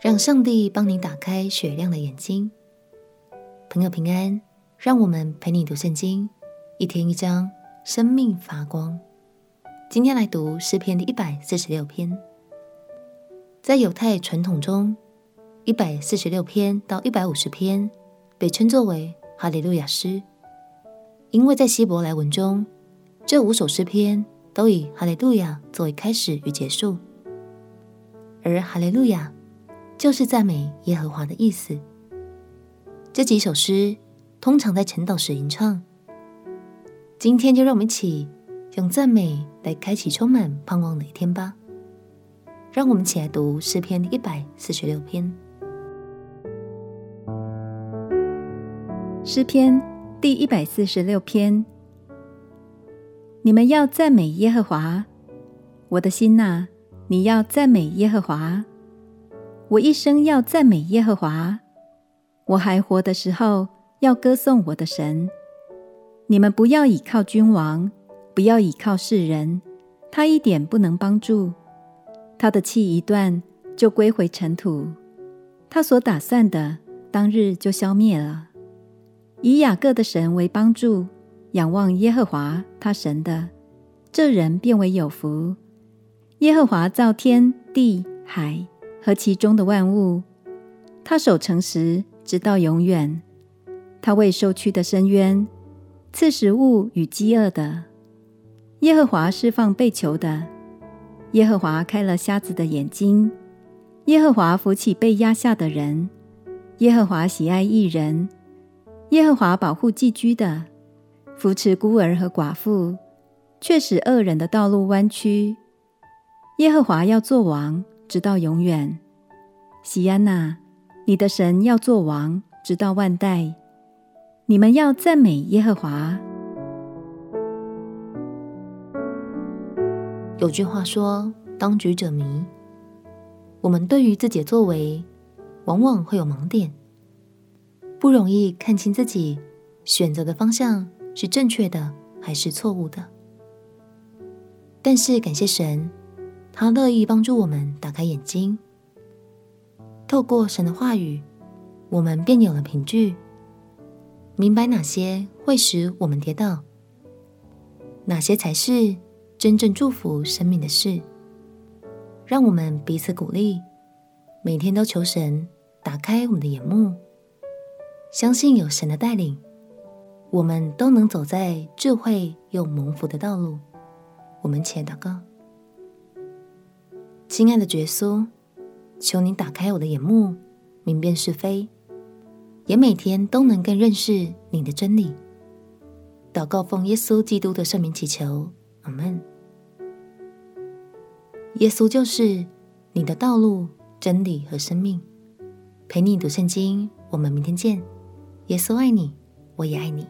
让上帝帮你打开雪亮的眼睛。朋友平安，让我们陪你读圣经，一天一章，生命发光。今天来读诗篇的一百四十六篇。在犹太传统中，一百四十六篇到一百五十篇被称作为哈利路亚诗，因为在希伯来文中，这五首诗篇都以哈利路亚作为开始与结束。而哈利路亚就是赞美耶和华的意思。这几首诗通常在晨祷时吟唱。今天就让我们一起用赞美来开启充满盼望的一天吧。让我们一起来读诗篇一百四十六篇。诗篇第一百四十六篇：你们要赞美耶和华，我的心哪。你要赞美耶和华，我一生要赞美耶和华。我还活的时候要歌颂我的神。你们不要倚靠君王，不要倚靠世人，他一点不能帮助。他的气一断就归回尘土，他所打算的当日就消灭了。以雅各的神为帮助，仰望耶和华他神的，这人便为有福。耶和华造天地海和其中的万物，他守诚实直到永远。他为受屈的伸冤，赐食物与饥饿的。耶和华释放被囚的，耶和华开了瞎子的眼睛。耶和华扶起被压下的人，耶和华喜爱义人。耶和华保护寄居的，扶持孤儿和寡妇，却使恶人的道路弯曲。耶和华要做王，直到永远。锡安娜，你的神要做王，直到万代。你们要赞美耶和华。有句话说：“当局者迷。”我们对于自己的作为，往往会有盲点，不容易看清自己选择的方向是正确的还是错误的。但是感谢神。他乐意帮助我们打开眼睛，透过神的话语，我们便有了凭据，明白哪些会使我们跌倒，哪些才是真正祝福生命的事。让我们彼此鼓励，每天都求神打开我们的眼目，相信有神的带领，我们都能走在智慧又蒙福的道路。我们且祷告。亲爱的耶稣，求你打开我的眼目，明辨是非，也每天都能更认识你的真理。祷告奉耶稣基督的圣名祈求，阿门。耶稣就是你的道路、真理和生命，陪你读圣经。我们明天见。耶稣爱你，我也爱你。